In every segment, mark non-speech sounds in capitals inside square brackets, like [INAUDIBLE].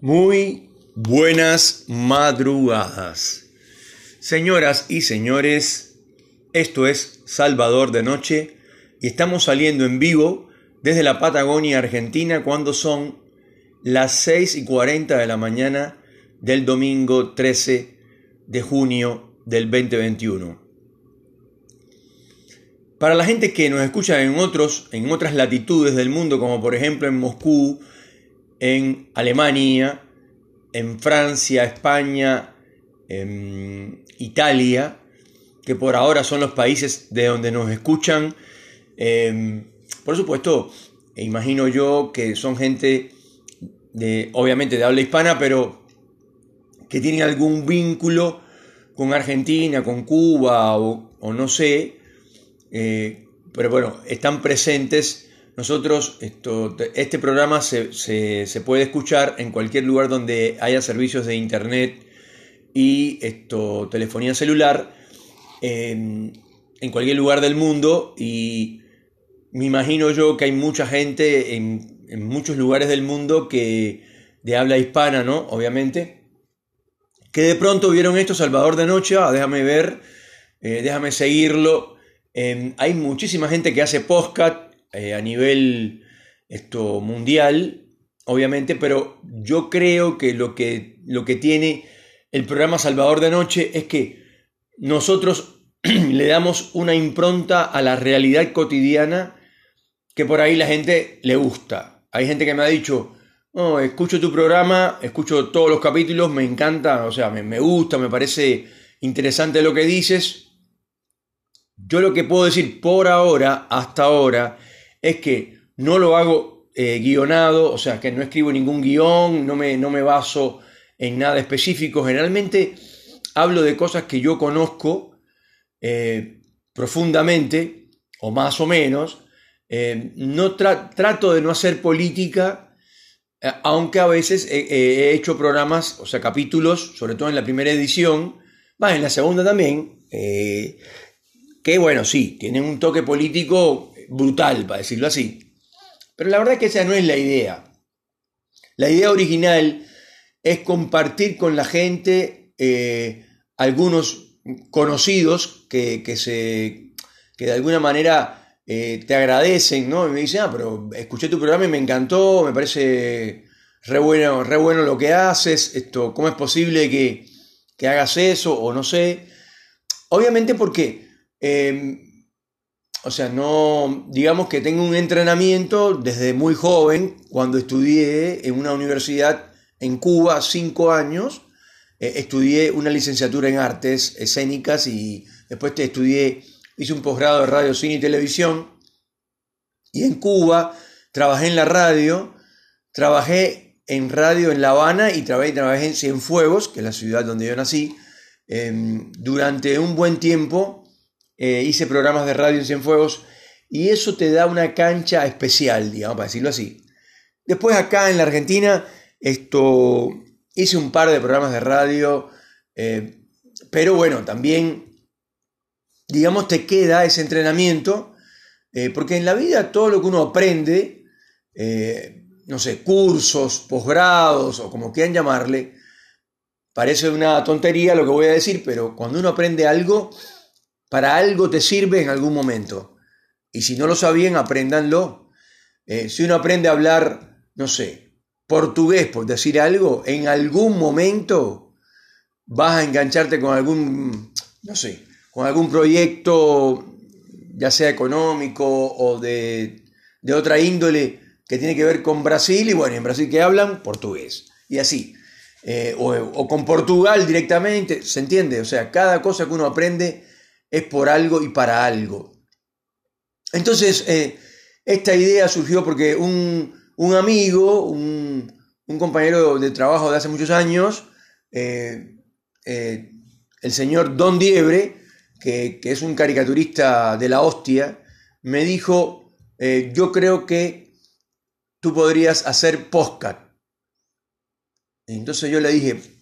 Muy buenas madrugadas. Señoras y señores, esto es Salvador de Noche y estamos saliendo en vivo desde la Patagonia Argentina cuando son las 6 y 40 de la mañana del domingo 13 de junio del 2021. Para la gente que nos escucha en, otros, en otras latitudes del mundo, como por ejemplo en Moscú, en Alemania, en Francia, España, en Italia, que por ahora son los países de donde nos escuchan. Em, por supuesto, imagino yo que son gente de, obviamente de habla hispana, pero que tienen algún vínculo con Argentina, con Cuba o, no sé, eh, pero bueno, están presentes nosotros, esto, este programa se, puede escuchar en cualquier lugar donde haya servicios de internet y esto, telefonía celular, en, cualquier lugar del mundo y me imagino yo que hay mucha gente en, muchos lugares del mundo que de habla hispana, ¿no? Obviamente, que de pronto vieron esto Salvador de Noche, ah, déjame ver, eh, déjame seguirlo. hay muchísima gente que hace podcast eh, a nivel esto, mundial, obviamente, pero yo creo que lo, que lo que tiene el programa Salvador de Noche es que nosotros [CLEARS THROAT] le damos una impronta a la realidad cotidiana que por ahí la gente le gusta. Hay gente que me ha dicho, no, escucho tu programa, escucho todos los capítulos, me encanta, o sea, me, me gusta, me parece interesante lo que dices. Yo lo que puedo decir por ahora, hasta ahora, es que no lo hago eh, guionado, o sea, que no escribo ningún guion, no me, no me baso en nada específico. Generalmente hablo de cosas que yo conozco eh, profundamente, o más o menos. Eh, no trato de no hacer política, aunque a veces he, hecho programas, o sea, capítulos, sobre todo en la primera edición, va, en la segunda también, que bueno, sí, tienen un toque político brutal, para decirlo así. Pero la verdad es que esa no es la idea. La idea original es compartir con la gente eh, algunos conocidos que, se, que de alguna manera eh, te agradecen, ¿no? Y me dicen, ah, pero escuché tu programa y me encantó, me parece re bueno, re bueno lo que haces, esto, ¿cómo es posible que, que hagas eso? O no sé. Obviamente porque eh, o sea, no, digamos que tengo un entrenamiento desde muy joven, cuando estudié en una universidad en Cuba, cinco años, eh, estudié una licenciatura en artes escénicas y después te estudié, hice un posgrado de radio, cine y televisión. Y en Cuba trabajé en la radio, trabajé en radio en La Habana y trabajé, trabajé en Cienfuegos, que es la ciudad donde yo nací, em, durante un buen tiempo eh, hice programas de radio en Cienfuegos y eso te da una cancha especial, digamos, para decirlo así. Después acá en la Argentina, esto, hice un par de programas de radio, eh, pero bueno, también, digamos, te queda ese entrenamiento, eh, porque en la vida todo lo que uno aprende, no sé, cursos, posgrados o como quieran llamarle, parece una tontería lo que voy a decir, pero cuando uno aprende algo, para algo te sirve en algún momento. Y si no lo sabían, apréndanlo. Eh, si uno aprende a hablar, no sé, portugués, por decir algo, en algún momento vas a engancharte con algún, no sé, con algún proyecto, ya sea económico o de, otra índole que tiene que ver con Brasil. Y bueno, en Brasil que hablan portugués. Y así. Eh, o, o con Portugal directamente, ¿se entiende? O sea, cada cosa que uno aprende es por algo y para algo. Entonces, eh, esta idea surgió porque un, amigo, un, compañero de trabajo de hace muchos años, eh, eh, el señor Don Diebre, que, es un caricaturista de la hostia, me dijo, yo creo que tú podrías hacer postcat. Entonces yo le dije,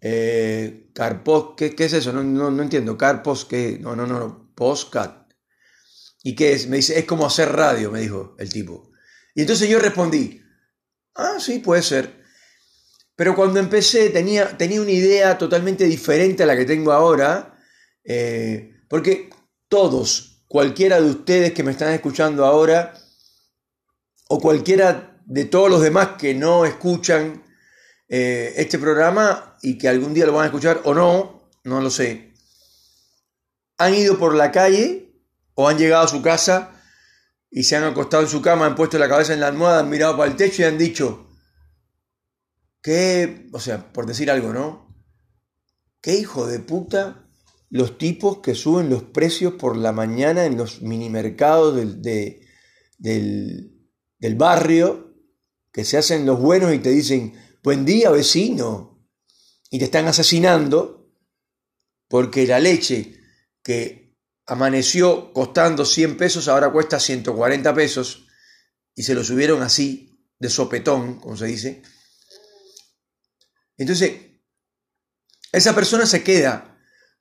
eh, Carpos, ¿qué, es eso? No, no, entiendo. Carpos, ¿qué? No, no, no, Postcat. ¿Y qué es? Me dice, es como hacer radio, me dijo el tipo. Y entonces yo respondí, ah, sí, puede ser. Pero cuando empecé tenía, tenía una idea totalmente diferente a la que tengo ahora, eh, porque todos, cualquiera de ustedes que me están escuchando ahora, o cualquiera de todos los demás que no escuchan eh, este programa y que algún día lo van a escuchar o no, no lo sé, han ido por la calle o han llegado a su casa y se han acostado en su cama, han puesto la cabeza en la almohada, han mirado para el techo y han dicho, Qué, o sea, por decir algo, ¿no? Qué hijo de puta los tipos que suben los precios por la mañana en los minimercados del, del, barrio, que se hacen los buenos y te dicen, buen día vecino, y te están asesinando porque la leche que amaneció costando 100 pesos ahora cuesta 140 pesos y se lo subieron así, de sopetón, como se dice, entonces, esa persona se queda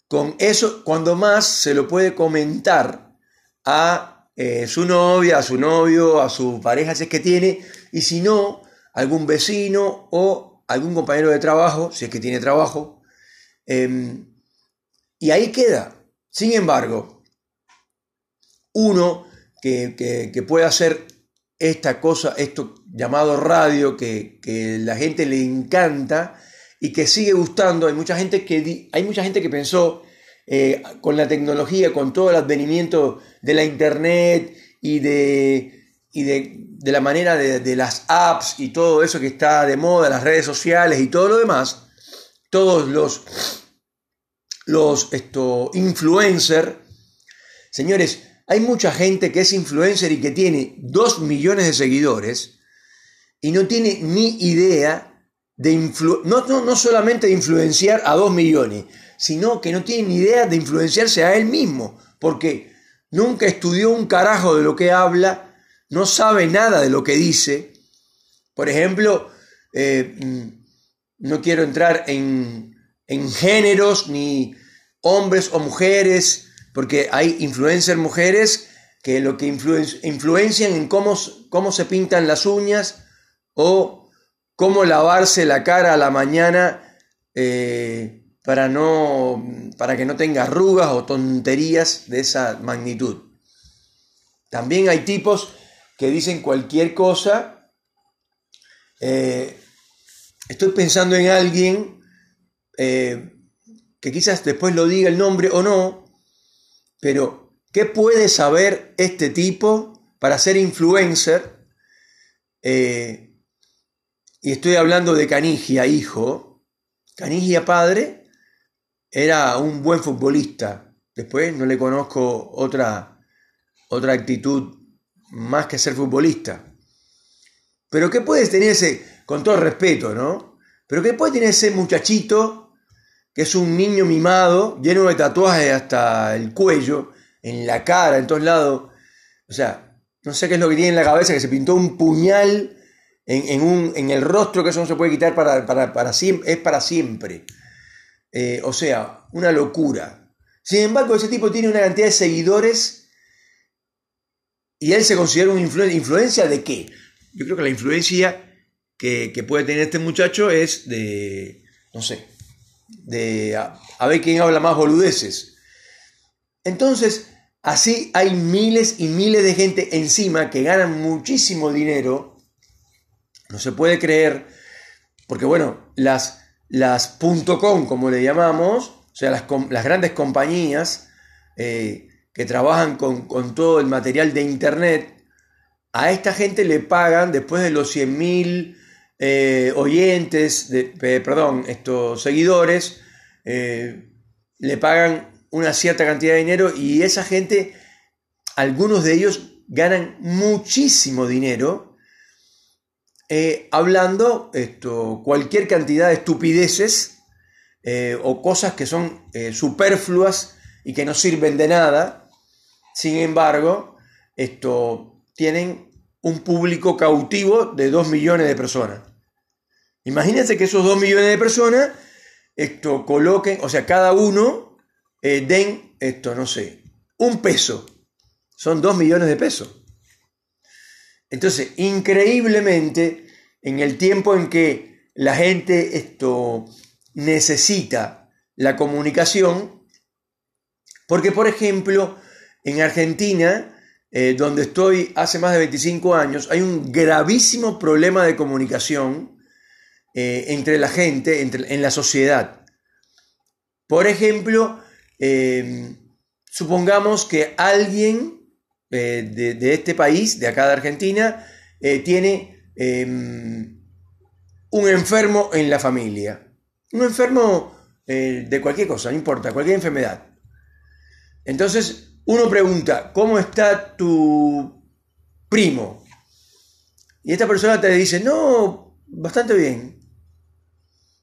con eso cuando más se lo puede comentar a eh, su novia, a su novio, a su pareja si es que tiene, y si no, algún vecino o algún compañero de trabajo, si es que tiene trabajo. Em, y ahí queda. Sin embargo, uno que, que, puede hacer esta cosa, esto llamado radio, que, que la gente le encanta, y que sigue gustando. Hay mucha gente que, hay mucha gente que pensó eh, con la tecnología, con todo el advenimiento de la internet y de, y de, la manera de, las apps y todo eso que está de moda, las redes sociales y todo lo demás, todos los, los influencers, señores, hay mucha gente que es influencer y que tiene dos millones de seguidores y no tiene ni idea de no, no, solamente de influenciar a dos millones, sino que no tiene ni idea de influenciarse a él mismo, porque nunca estudió un carajo de lo que habla, no sabe nada de lo que dice. Por ejemplo, eh, mm, no quiero entrar en, géneros ni hombres o mujeres, porque hay influencers mujeres que lo que influencian en cómo, cómo se pintan las uñas o cómo lavarse la cara a la mañana eh, para, no, para que no tenga arrugas o tonterías de esa magnitud. También hay tipos que dicen cualquier cosa. Eh, estoy pensando en alguien eh, que quizás después lo diga el nombre o no, pero ¿qué puede saber este tipo para ser influencer? y estoy hablando de Canigia, hijo, Canigia, padre, era un buen futbolista. Después no le conozco otra, otra actitud más que ser futbolista. Pero ¿qué puede tener ese, con todo respeto, ¿no? Pero ¿qué puede tener ese muchachito que es un niño mimado, lleno de tatuajes hasta el cuello, en la cara, en todos lados? O sea, no sé qué es lo que tiene en la cabeza, que se pintó un puñal en, un, en el rostro que eso no se puede quitar para, para, siempre, es para siempre. Eh, o sea, una locura. Sin embargo, ese tipo tiene una cantidad de seguidores y él se considera una influencia de qué? Yo creo que la influencia que, puede tener este muchacho es de, no sé, de a, a ver quién habla más boludeces. Entonces, así hay miles y miles de gente encima que ganan muchísimo dinero no se puede creer, porque bueno, las, las .com, como le llamamos, o sea, las, las grandes compañías eh, que trabajan con, todo el material de Internet, a esta gente le pagan después de los 100.000 eh, oyentes, de, perdón, estos seguidores, eh, le pagan una cierta cantidad de dinero y esa gente, algunos de ellos ganan muchísimo dinero eh, hablando esto, cualquier cantidad de estupideces o cosas que son superfluas y que no sirven de nada. Sin embargo, esto, tienen un público cautivo de 2 millones de personas. Imagínense que esos 2 millones de personas esto, coloquen, o sea, cada uno den, esto, no sé, un peso. Son 2 millones de pesos. Entonces, increíblemente, en el tiempo en que la gente esto necesita la comunicación, porque por ejemplo, en Argentina, eh, donde estoy hace más de 25 años, hay un gravísimo problema de comunicación eh, entre la gente, entre, en la sociedad. Por ejemplo, eh, supongamos que alguien de, este país, de acá de Argentina, tiene em, un enfermo en la familia. Un enfermo de cualquier cosa, no importa, cualquier enfermedad. Entonces, uno pregunta, ¿cómo está tu primo? Y esta persona te dice, no, bastante bien.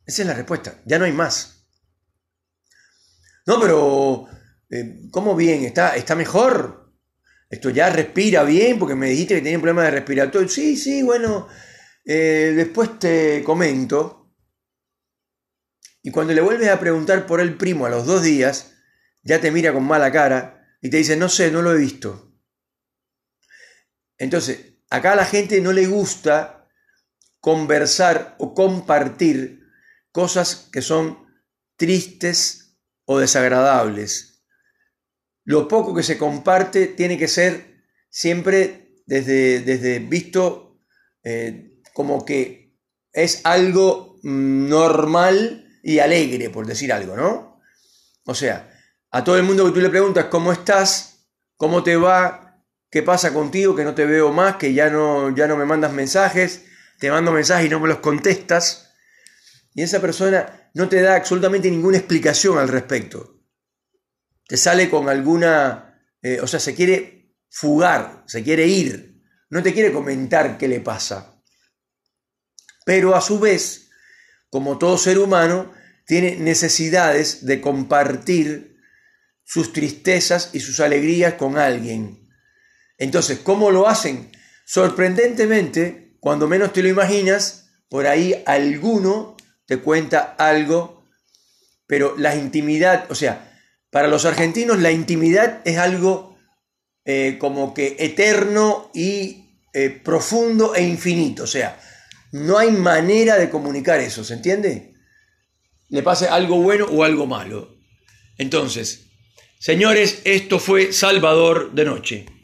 Esa es la respuesta, ya no hay más. No, pero, eh, ¿cómo bien? ¿Está, ¿Está mejor? Esto ya respira bien porque me dijiste que tenía un problema de respiratorio. Sí, sí, bueno, eh, después te comento. Y cuando le vuelves a preguntar por el primo a los dos días, ya te mira con mala cara y te dice, no sé, no lo he visto. Entonces, acá a la gente no le gusta conversar o compartir cosas que son tristes o desagradables. Lo poco que se comparte tiene que ser siempre desde, desde visto eh, como que es algo normal y alegre, por decir algo, ¿no? O sea, a todo el mundo que tú le preguntas cómo estás, cómo te va, qué pasa contigo, que no te veo más, que ya no, ya no me mandas mensajes, te mando mensajes y no me los contestas. Y esa persona no te da absolutamente ninguna explicación al respecto. Te sale con alguna, eh, o sea, se quiere fugar, se quiere ir, no te quiere comentar qué le pasa. Pero a su vez, como todo ser humano, tiene necesidades de compartir sus tristezas y sus alegrías con alguien. Entonces, ¿cómo lo hacen? Sorprendentemente, cuando menos te lo imaginas, por ahí alguno te cuenta algo, pero la intimidad, o sea, para los argentinos la intimidad es algo eh, como que eterno y eh, profundo e infinito, o sea, no hay manera de comunicar eso, ¿se entiende? Le pase algo bueno o algo malo. Entonces, Señores, esto fue Salvador de Noche.